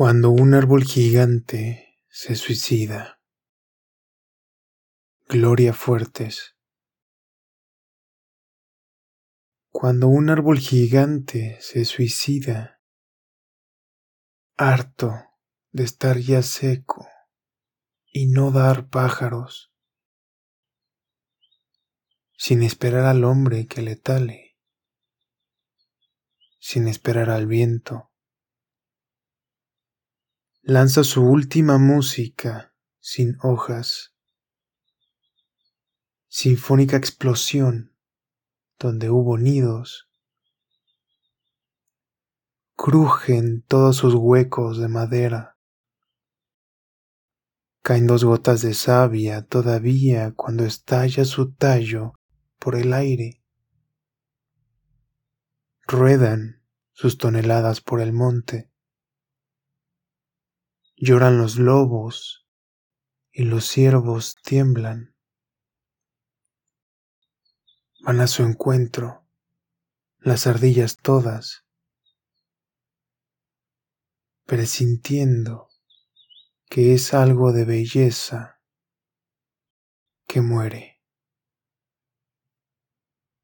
Cuando un árbol gigante se suicida. Gloria Fuertes. Cuando un árbol gigante se suicida, harto de estar ya seco y no dar pájaros, sin esperar al hombre que le tale, sin esperar al viento lanza su última música sin hojas, sinfónica explosión donde hubo nidos, crujen todos sus huecos de madera, caen dos gotas de savia todavía cuando estalla su tallo por el aire, ruedan sus toneladas por el monte, Lloran los lobos y los ciervos tiemblan. Van a su encuentro las ardillas todas, presintiendo que es algo de belleza que muere.